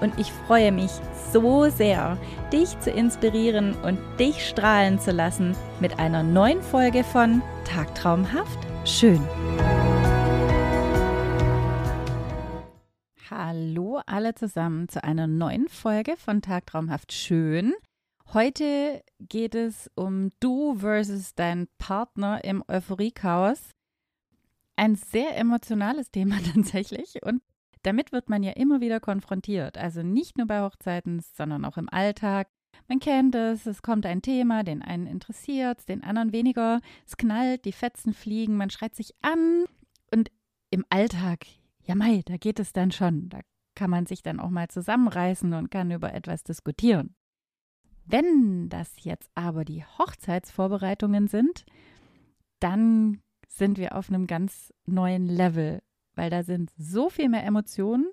und ich freue mich so sehr, dich zu inspirieren und dich strahlen zu lassen mit einer neuen Folge von Tagtraumhaft schön. Hallo alle zusammen zu einer neuen Folge von Tagtraumhaft schön. Heute geht es um du versus dein Partner im Euphoriechaos. Ein sehr emotionales Thema tatsächlich und damit wird man ja immer wieder konfrontiert. Also nicht nur bei Hochzeiten, sondern auch im Alltag. Man kennt es, es kommt ein Thema, den einen interessiert, den anderen weniger. Es knallt, die Fetzen fliegen, man schreit sich an. Und im Alltag, ja mei, da geht es dann schon. Da kann man sich dann auch mal zusammenreißen und kann über etwas diskutieren. Wenn das jetzt aber die Hochzeitsvorbereitungen sind, dann sind wir auf einem ganz neuen Level weil da sind so viel mehr Emotionen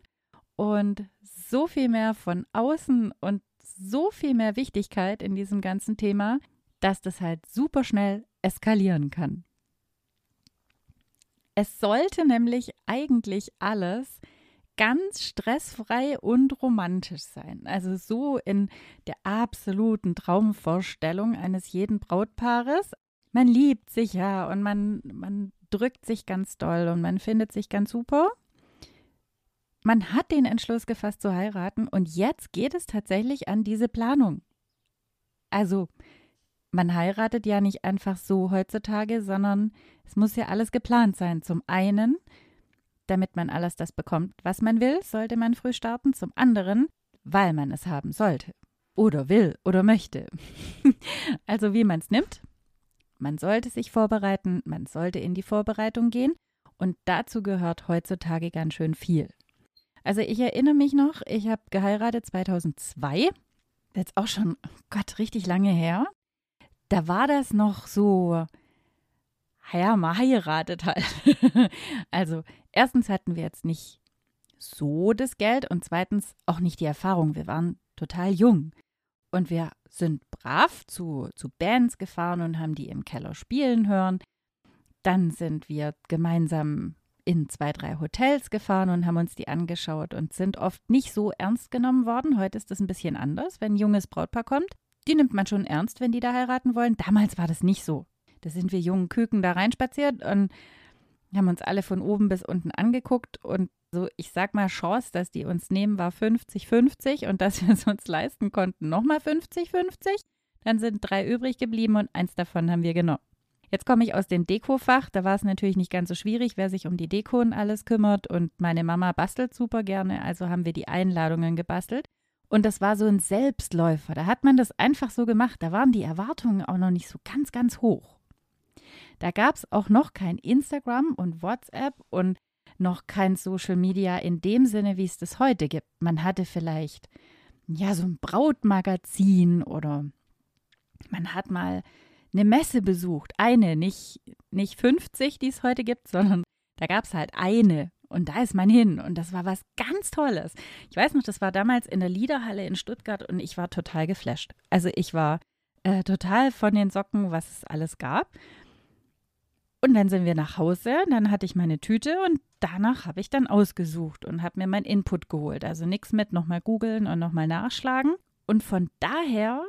und so viel mehr von außen und so viel mehr Wichtigkeit in diesem ganzen Thema, dass das halt super schnell eskalieren kann. Es sollte nämlich eigentlich alles ganz stressfrei und romantisch sein. Also so in der absoluten Traumvorstellung eines jeden Brautpaares. Man liebt sich ja und man, man drückt sich ganz doll und man findet sich ganz super. Man hat den Entschluss gefasst zu heiraten und jetzt geht es tatsächlich an diese Planung. Also, man heiratet ja nicht einfach so heutzutage, sondern es muss ja alles geplant sein. Zum einen, damit man alles das bekommt, was man will, sollte man früh starten. Zum anderen, weil man es haben sollte. Oder will oder möchte. also wie man es nimmt, man sollte sich vorbereiten, man sollte in die Vorbereitung gehen und dazu gehört heutzutage ganz schön viel. Also ich erinnere mich noch, ich habe geheiratet 2002, jetzt auch schon, oh Gott, richtig lange her. Da war das noch so, ja, mal heiratet halt. also erstens hatten wir jetzt nicht so das Geld und zweitens auch nicht die Erfahrung. Wir waren total jung. Und wir sind brav zu, zu Bands gefahren und haben die im Keller spielen hören. Dann sind wir gemeinsam in zwei, drei Hotels gefahren und haben uns die angeschaut und sind oft nicht so ernst genommen worden. Heute ist das ein bisschen anders, wenn ein junges Brautpaar kommt. Die nimmt man schon ernst, wenn die da heiraten wollen. Damals war das nicht so. Da sind wir jungen Küken da reinspaziert und haben uns alle von oben bis unten angeguckt und so, ich sag mal, Chance, dass die uns nehmen, war 50-50 und dass wir es uns leisten konnten, nochmal 50-50. Dann sind drei übrig geblieben und eins davon haben wir genommen. Jetzt komme ich aus dem Dekofach. Da war es natürlich nicht ganz so schwierig, wer sich um die Deko und alles kümmert. Und meine Mama bastelt super gerne, also haben wir die Einladungen gebastelt. Und das war so ein Selbstläufer. Da hat man das einfach so gemacht. Da waren die Erwartungen auch noch nicht so ganz, ganz hoch. Da gab es auch noch kein Instagram und WhatsApp und noch kein Social Media in dem Sinne, wie es das heute gibt. Man hatte vielleicht ja so ein Brautmagazin oder man hat mal eine Messe besucht. Eine, nicht, nicht 50, die es heute gibt, sondern da gab es halt eine. Und da ist man hin. Und das war was ganz Tolles. Ich weiß noch, das war damals in der Liederhalle in Stuttgart und ich war total geflasht. Also ich war äh, total von den Socken, was es alles gab. Und dann sind wir nach Hause, dann hatte ich meine Tüte und danach habe ich dann ausgesucht und habe mir mein Input geholt. Also nichts mit nochmal googeln und nochmal nachschlagen. Und von daher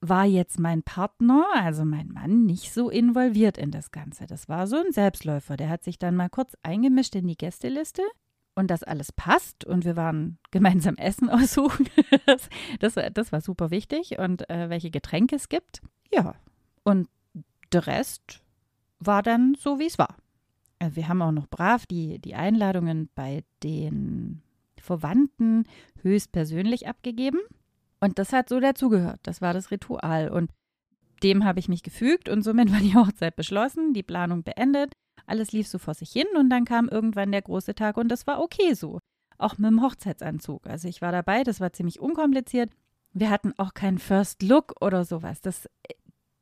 war jetzt mein Partner, also mein Mann, nicht so involviert in das Ganze. Das war so ein Selbstläufer. Der hat sich dann mal kurz eingemischt in die Gästeliste und das alles passt und wir waren gemeinsam Essen aussuchen. das, das, das war super wichtig und äh, welche Getränke es gibt. Ja, und der Rest war dann so, wie es war. Äh, wir haben auch noch brav die, die Einladungen bei den Verwandten höchstpersönlich abgegeben. Und das hat so dazugehört. Das war das Ritual. Und dem habe ich mich gefügt und somit war die Hochzeit beschlossen, die Planung beendet. Alles lief so vor sich hin und dann kam irgendwann der große Tag und das war okay so. Auch mit dem Hochzeitsanzug. Also ich war dabei, das war ziemlich unkompliziert. Wir hatten auch keinen First Look oder sowas. Das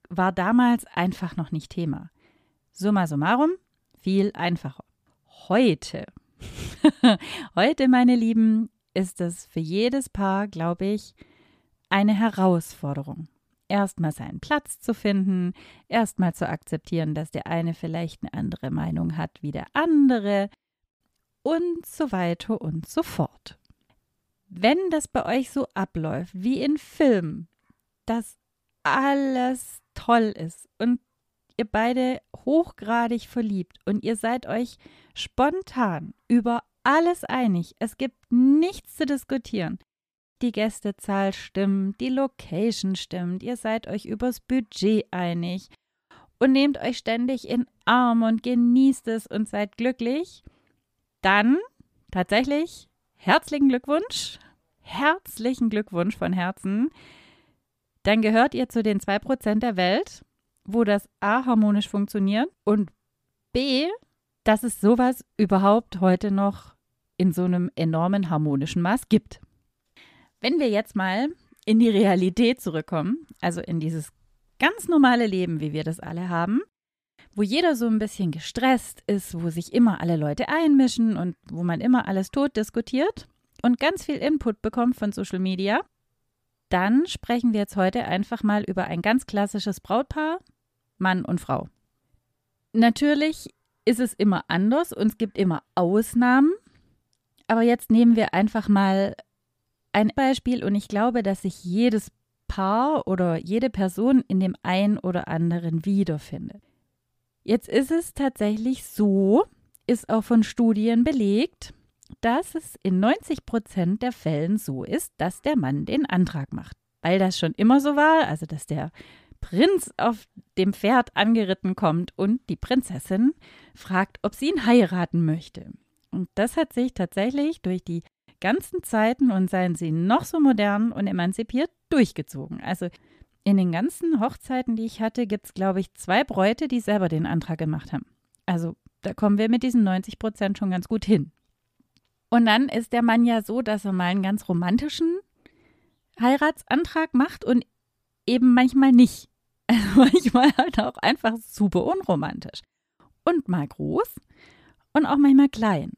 war damals einfach noch nicht Thema. Summa summarum, viel einfacher. Heute, heute, meine Lieben, ist es für jedes Paar, glaube ich, eine Herausforderung. Erstmal seinen Platz zu finden, erstmal zu akzeptieren, dass der eine vielleicht eine andere Meinung hat wie der andere und so weiter und so fort. Wenn das bei euch so abläuft wie in Filmen, dass alles toll ist und ihr beide hochgradig verliebt und ihr seid euch spontan über alles einig, es gibt nichts zu diskutieren. Die Gästezahl stimmt, die Location stimmt, ihr seid euch übers Budget einig und nehmt euch ständig in Arm und genießt es und seid glücklich, dann tatsächlich herzlichen Glückwunsch, herzlichen Glückwunsch von Herzen. Dann gehört ihr zu den 2% der Welt, wo das A harmonisch funktioniert und B, dass es sowas überhaupt heute noch in so einem enormen harmonischen Maß gibt. Wenn wir jetzt mal in die Realität zurückkommen, also in dieses ganz normale Leben, wie wir das alle haben, wo jeder so ein bisschen gestresst ist, wo sich immer alle Leute einmischen und wo man immer alles tot diskutiert und ganz viel Input bekommt von Social Media, dann sprechen wir jetzt heute einfach mal über ein ganz klassisches Brautpaar, Mann und Frau. Natürlich ist es immer anders und es gibt immer Ausnahmen, aber jetzt nehmen wir einfach mal ein Beispiel und ich glaube, dass sich jedes Paar oder jede Person in dem einen oder anderen wiederfindet. Jetzt ist es tatsächlich so, ist auch von Studien belegt, dass es in 90 Prozent der Fällen so ist, dass der Mann den Antrag macht. Weil das schon immer so war, also dass der Prinz auf dem Pferd angeritten kommt und die Prinzessin fragt, ob sie ihn heiraten möchte. Und das hat sich tatsächlich durch die ganzen Zeiten und seien sie noch so modern und emanzipiert durchgezogen. Also in den ganzen Hochzeiten, die ich hatte, gibt es, glaube ich, zwei Bräute, die selber den Antrag gemacht haben. Also da kommen wir mit diesen 90 Prozent schon ganz gut hin. Und dann ist der Mann ja so, dass er mal einen ganz romantischen Heiratsantrag macht und eben manchmal nicht. Also manchmal halt auch einfach super unromantisch. Und mal groß und auch manchmal klein.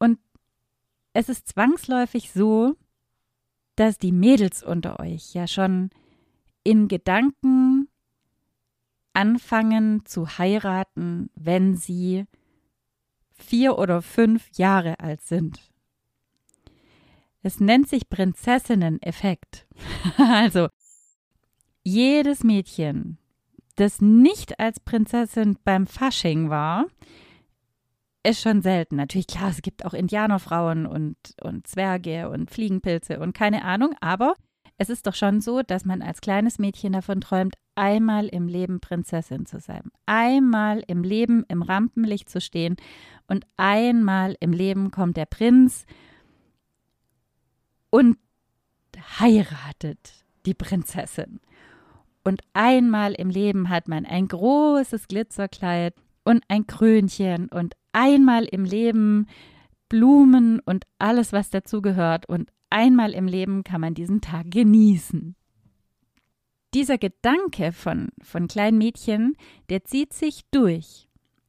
Und es ist zwangsläufig so, dass die Mädels unter euch ja schon in Gedanken anfangen zu heiraten, wenn sie vier oder fünf Jahre alt sind. Es nennt sich Prinzessinnen-Effekt. also jedes Mädchen, das nicht als Prinzessin beim Fasching war, ist schon selten. Natürlich, klar, es gibt auch Indianerfrauen und, und Zwerge und Fliegenpilze und keine Ahnung, aber es ist doch schon so, dass man als kleines Mädchen davon träumt, einmal im Leben Prinzessin zu sein. Einmal im Leben im Rampenlicht zu stehen und einmal im Leben kommt der Prinz und heiratet die Prinzessin. Und einmal im Leben hat man ein großes Glitzerkleid und ein Krönchen und einmal im Leben Blumen und alles, was dazugehört. Und einmal im Leben kann man diesen Tag genießen. Dieser Gedanke von, von kleinen Mädchen, der zieht sich durch.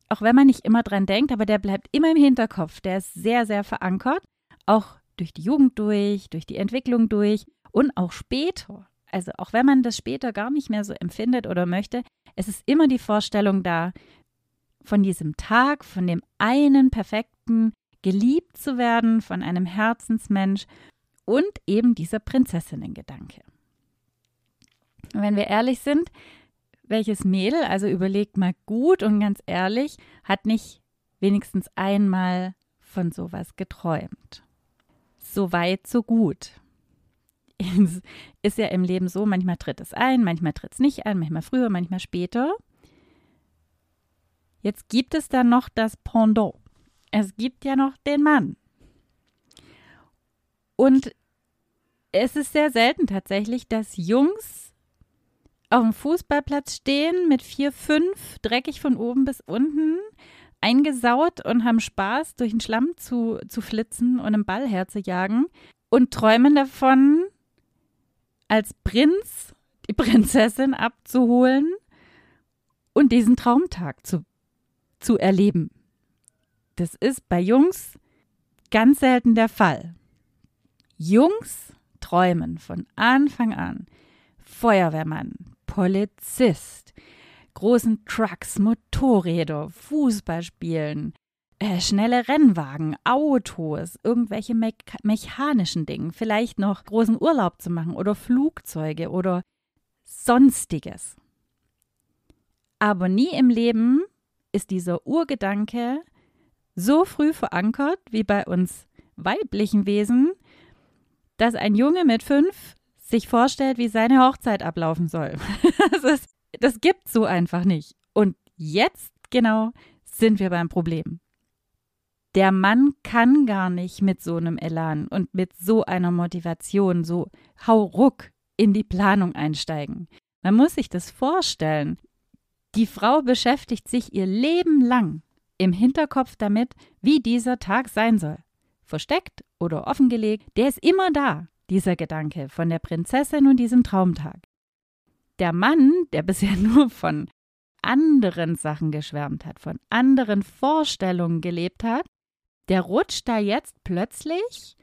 Auch wenn man nicht immer dran denkt, aber der bleibt immer im Hinterkopf. Der ist sehr, sehr verankert. Auch durch die Jugend durch, durch die Entwicklung durch und auch später. Also auch wenn man das später gar nicht mehr so empfindet oder möchte, es ist immer die Vorstellung da, von diesem Tag, von dem einen perfekten, geliebt zu werden von einem Herzensmensch und eben dieser Prinzessinnen-Gedanke. Wenn wir ehrlich sind, welches Mädel, also überlegt mal gut und ganz ehrlich, hat nicht wenigstens einmal von sowas geträumt. So weit, so gut. Es ist ja im Leben so, manchmal tritt es ein, manchmal tritt es nicht ein, manchmal früher, manchmal später. Jetzt gibt es dann noch das Pendant. Es gibt ja noch den Mann. Und es ist sehr selten tatsächlich, dass Jungs auf dem Fußballplatz stehen mit vier, fünf, dreckig von oben bis unten, eingesaut und haben Spaß, durch den Schlamm zu, zu flitzen und einen Ball herzujagen und träumen davon, als Prinz die Prinzessin abzuholen und diesen Traumtag zu, zu erleben. Das ist bei Jungs ganz selten der Fall. Jungs träumen von Anfang an. Feuerwehrmann, Polizist, großen Trucks, Motorräder, Fußball spielen, äh, schnelle Rennwagen, Autos, irgendwelche me mechanischen Dinge, vielleicht noch großen Urlaub zu machen oder Flugzeuge oder sonstiges. Aber nie im Leben ist dieser Urgedanke so früh verankert wie bei uns weiblichen Wesen, dass ein Junge mit fünf sich vorstellt, wie seine Hochzeit ablaufen soll. das, ist, das gibt so einfach nicht. Und jetzt genau sind wir beim Problem. Der Mann kann gar nicht mit so einem Elan und mit so einer Motivation so hauruck in die Planung einsteigen. Man muss sich das vorstellen. Die Frau beschäftigt sich ihr Leben lang im Hinterkopf damit, wie dieser Tag sein soll. Versteckt oder offengelegt, der ist immer da, dieser Gedanke von der Prinzessin und diesem Traumtag. Der Mann, der bisher nur von anderen Sachen geschwärmt hat, von anderen Vorstellungen gelebt hat, der rutscht da jetzt plötzlich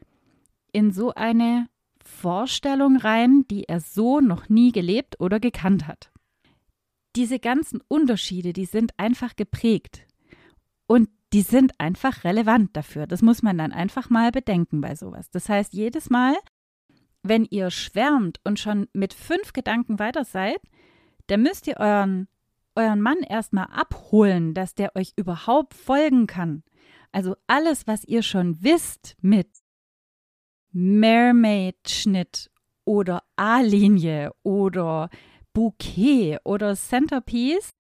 in so eine Vorstellung rein, die er so noch nie gelebt oder gekannt hat. Diese ganzen Unterschiede, die sind einfach geprägt. Und die sind einfach relevant dafür. Das muss man dann einfach mal bedenken bei sowas. Das heißt, jedes Mal, wenn ihr schwärmt und schon mit fünf Gedanken weiter seid, dann müsst ihr euren, euren Mann erstmal abholen, dass der euch überhaupt folgen kann. Also alles, was ihr schon wisst mit Mermaid-Schnitt oder A-Linie oder Bouquet oder Centerpiece,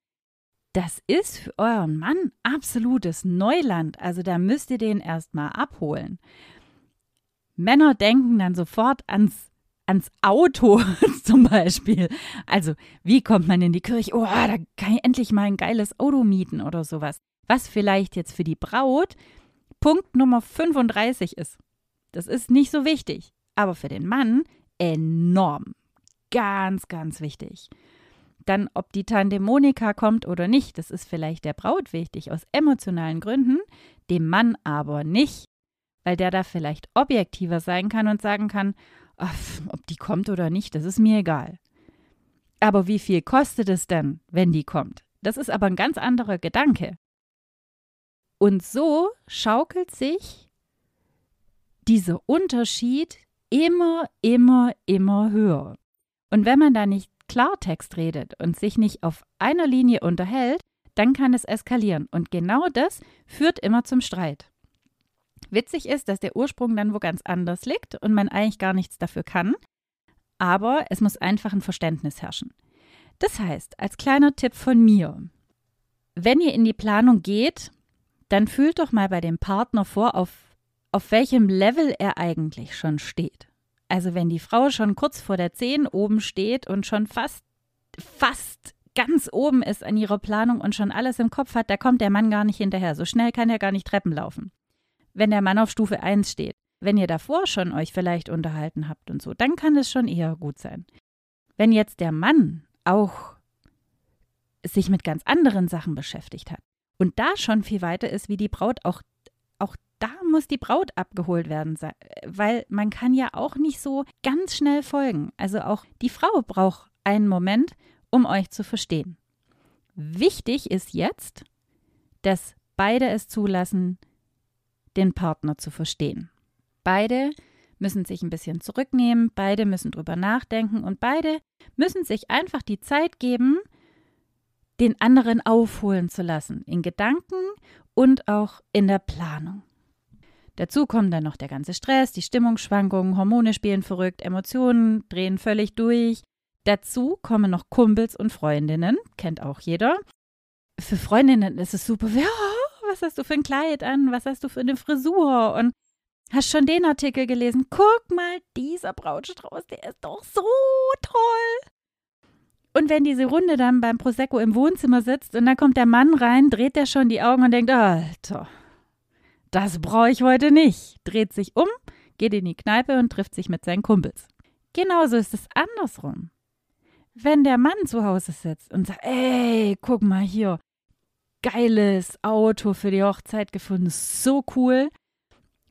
das ist für euren Mann absolutes Neuland. Also da müsst ihr den erstmal abholen. Männer denken dann sofort ans, ans Auto zum Beispiel. Also, wie kommt man in die Kirche? Oh, da kann ich endlich mal ein geiles Auto mieten oder sowas. Was vielleicht jetzt für die Braut Punkt Nummer 35 ist. Das ist nicht so wichtig, aber für den Mann enorm. Ganz, ganz wichtig. Dann, ob die Tante Monika kommt oder nicht, das ist vielleicht der Braut wichtig, aus emotionalen Gründen, dem Mann aber nicht, weil der da vielleicht objektiver sein kann und sagen kann, ach, ob die kommt oder nicht, das ist mir egal. Aber wie viel kostet es denn, wenn die kommt? Das ist aber ein ganz anderer Gedanke. Und so schaukelt sich dieser Unterschied immer, immer, immer höher. Und wenn man da nicht Klartext redet und sich nicht auf einer Linie unterhält, dann kann es eskalieren. Und genau das führt immer zum Streit. Witzig ist, dass der Ursprung dann wo ganz anders liegt und man eigentlich gar nichts dafür kann. Aber es muss einfach ein Verständnis herrschen. Das heißt, als kleiner Tipp von mir, wenn ihr in die Planung geht, dann fühlt doch mal bei dem Partner vor, auf, auf welchem Level er eigentlich schon steht. Also wenn die Frau schon kurz vor der 10 oben steht und schon fast, fast ganz oben ist an ihrer Planung und schon alles im Kopf hat, da kommt der Mann gar nicht hinterher. So schnell kann er gar nicht Treppen laufen. Wenn der Mann auf Stufe 1 steht. Wenn ihr davor schon euch vielleicht unterhalten habt und so, dann kann es schon eher gut sein. Wenn jetzt der Mann auch sich mit ganz anderen Sachen beschäftigt hat und da schon viel weiter ist wie die Braut, auch da muss die Braut abgeholt werden, weil man kann ja auch nicht so ganz schnell folgen. Also auch die Frau braucht einen Moment, um euch zu verstehen. Wichtig ist jetzt, dass beide es zulassen, den Partner zu verstehen. Beide müssen sich ein bisschen zurücknehmen, beide müssen drüber nachdenken und beide müssen sich einfach die Zeit geben, den anderen aufholen zu lassen, in Gedanken und auch in der Planung. Dazu kommt dann noch der ganze Stress, die Stimmungsschwankungen, Hormone spielen verrückt, Emotionen drehen völlig durch. Dazu kommen noch Kumpels und Freundinnen, kennt auch jeder. Für Freundinnen ist es super, ja, was hast du für ein Kleid an, was hast du für eine Frisur und hast schon den Artikel gelesen. Guck mal, dieser Brautstrauß, der ist doch so toll. Und wenn diese Runde dann beim Prosecco im Wohnzimmer sitzt und dann kommt der Mann rein, dreht er schon die Augen und denkt, Alter, das brauche ich heute nicht. Dreht sich um, geht in die Kneipe und trifft sich mit seinen Kumpels. Genauso ist es andersrum. wenn der Mann zu Hause sitzt und sagt, ey, guck mal hier, geiles Auto für die Hochzeit gefunden, so cool.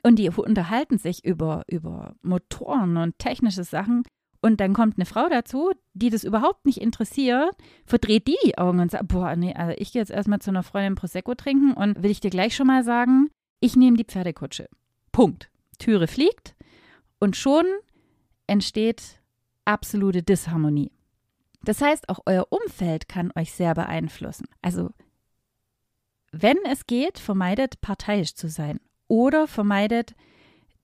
Und die unterhalten sich über, über Motoren und technische Sachen. Und dann kommt eine Frau dazu, die das überhaupt nicht interessiert, verdreht die die Augen und sagt, boah, nee, also ich gehe jetzt erstmal zu einer Freundin Prosecco trinken und will ich dir gleich schon mal sagen, ich nehme die Pferdekutsche. Punkt. Türe fliegt und schon entsteht absolute Disharmonie. Das heißt, auch euer Umfeld kann euch sehr beeinflussen. Also, wenn es geht, vermeidet parteiisch zu sein oder vermeidet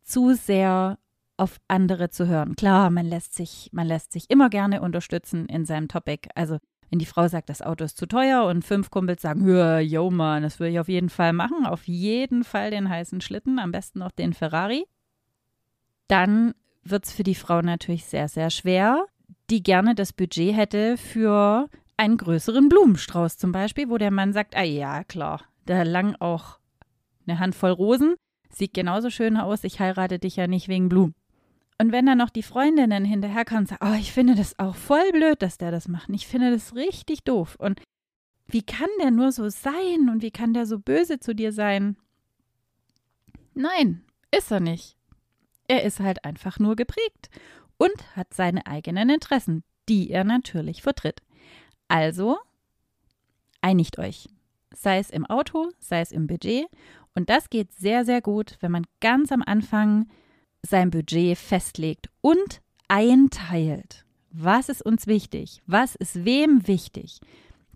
zu sehr auf andere zu hören. Klar, man lässt sich, man lässt sich immer gerne unterstützen in seinem Topic. Also wenn die Frau sagt, das Auto ist zu teuer und fünf Kumpels sagen, yo Mann, das würde ich auf jeden Fall machen, auf jeden Fall den heißen Schlitten, am besten noch den Ferrari, dann wird es für die Frau natürlich sehr, sehr schwer, die gerne das Budget hätte für einen größeren Blumenstrauß zum Beispiel, wo der Mann sagt, ah ja, klar, da lang auch eine Handvoll Rosen, sieht genauso schön aus, ich heirate dich ja nicht wegen Blumen. Und wenn dann noch die Freundinnen hinterherkommen und sagen, oh, ich finde das auch voll blöd, dass der das macht. Ich finde das richtig doof. Und wie kann der nur so sein und wie kann der so böse zu dir sein? Nein, ist er nicht. Er ist halt einfach nur geprägt und hat seine eigenen Interessen, die er natürlich vertritt. Also einigt euch, sei es im Auto, sei es im Budget. Und das geht sehr, sehr gut, wenn man ganz am Anfang sein Budget festlegt und einteilt. Was ist uns wichtig? Was ist wem wichtig?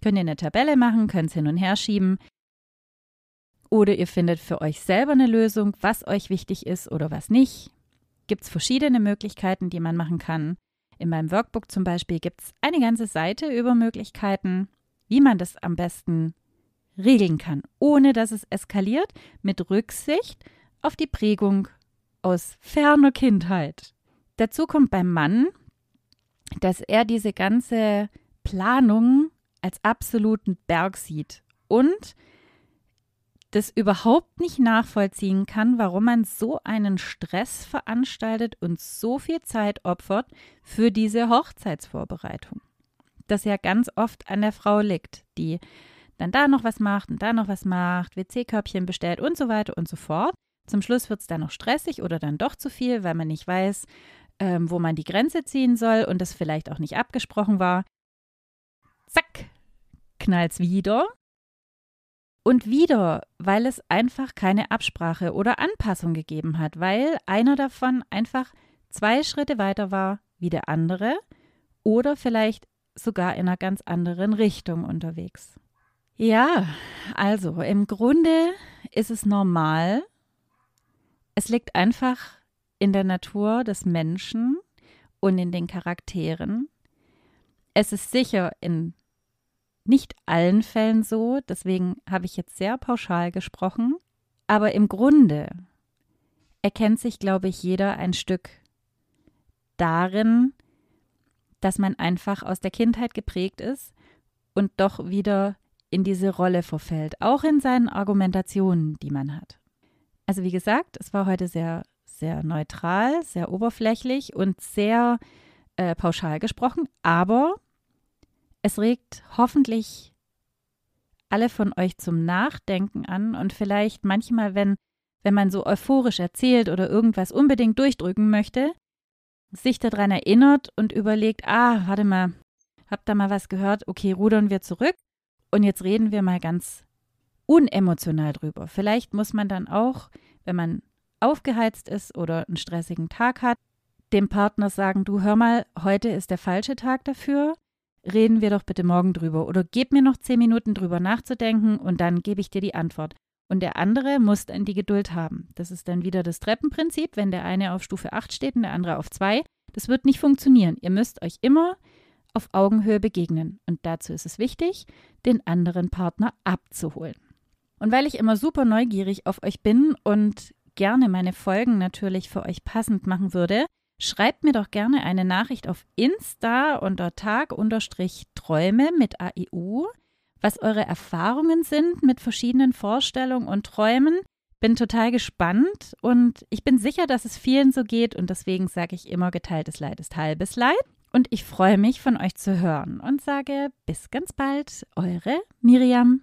Könnt ihr eine Tabelle machen, könnt es hin und her schieben. Oder ihr findet für euch selber eine Lösung, was euch wichtig ist oder was nicht gibt es verschiedene Möglichkeiten, die man machen kann. In meinem Workbook zum Beispiel gibt es eine ganze Seite über Möglichkeiten, wie man das am besten regeln kann, ohne dass es eskaliert, mit Rücksicht auf die Prägung aus ferner Kindheit. Dazu kommt beim Mann, dass er diese ganze Planung als absoluten Berg sieht und das überhaupt nicht nachvollziehen kann, warum man so einen Stress veranstaltet und so viel Zeit opfert für diese Hochzeitsvorbereitung. Das ja ganz oft an der Frau liegt, die dann da noch was macht und da noch was macht, WC-Körbchen bestellt und so weiter und so fort. Zum Schluss wird es dann noch stressig oder dann doch zu viel, weil man nicht weiß, ähm, wo man die Grenze ziehen soll und das vielleicht auch nicht abgesprochen war. Zack, knallt's wieder und wieder, weil es einfach keine Absprache oder Anpassung gegeben hat, weil einer davon einfach zwei Schritte weiter war wie der andere oder vielleicht sogar in einer ganz anderen Richtung unterwegs. Ja, also im Grunde ist es normal. Es liegt einfach in der Natur des Menschen und in den Charakteren. Es ist sicher in nicht allen Fällen so, deswegen habe ich jetzt sehr pauschal gesprochen, aber im Grunde erkennt sich, glaube ich, jeder ein Stück darin, dass man einfach aus der Kindheit geprägt ist und doch wieder in diese Rolle verfällt, auch in seinen Argumentationen, die man hat. Also wie gesagt, es war heute sehr, sehr neutral, sehr oberflächlich und sehr äh, pauschal gesprochen, aber es regt hoffentlich alle von euch zum Nachdenken an und vielleicht manchmal, wenn, wenn man so euphorisch erzählt oder irgendwas unbedingt durchdrücken möchte, sich daran erinnert und überlegt, ah, warte mal, habt da mal was gehört, okay, rudern wir zurück und jetzt reden wir mal ganz unemotional drüber. Vielleicht muss man dann auch, wenn man aufgeheizt ist oder einen stressigen Tag hat, dem Partner sagen, du hör mal, heute ist der falsche Tag dafür reden wir doch bitte morgen drüber oder gib mir noch zehn Minuten drüber nachzudenken und dann gebe ich dir die Antwort. Und der andere muss dann die Geduld haben. Das ist dann wieder das Treppenprinzip, wenn der eine auf Stufe 8 steht und der andere auf 2. Das wird nicht funktionieren. Ihr müsst euch immer auf Augenhöhe begegnen. Und dazu ist es wichtig, den anderen Partner abzuholen. Und weil ich immer super neugierig auf euch bin und gerne meine Folgen natürlich für euch passend machen würde, Schreibt mir doch gerne eine Nachricht auf Insta unter Tag-Träume mit AIU, was eure Erfahrungen sind mit verschiedenen Vorstellungen und Träumen. Bin total gespannt und ich bin sicher, dass es vielen so geht und deswegen sage ich immer, geteiltes Leid ist halbes Leid. und ich freue mich, von euch zu hören und sage bis ganz bald, eure Miriam.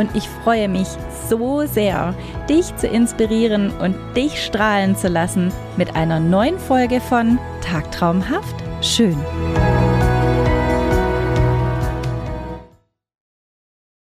und ich freue mich so sehr, dich zu inspirieren und dich strahlen zu lassen mit einer neuen Folge von Tagtraumhaft schön.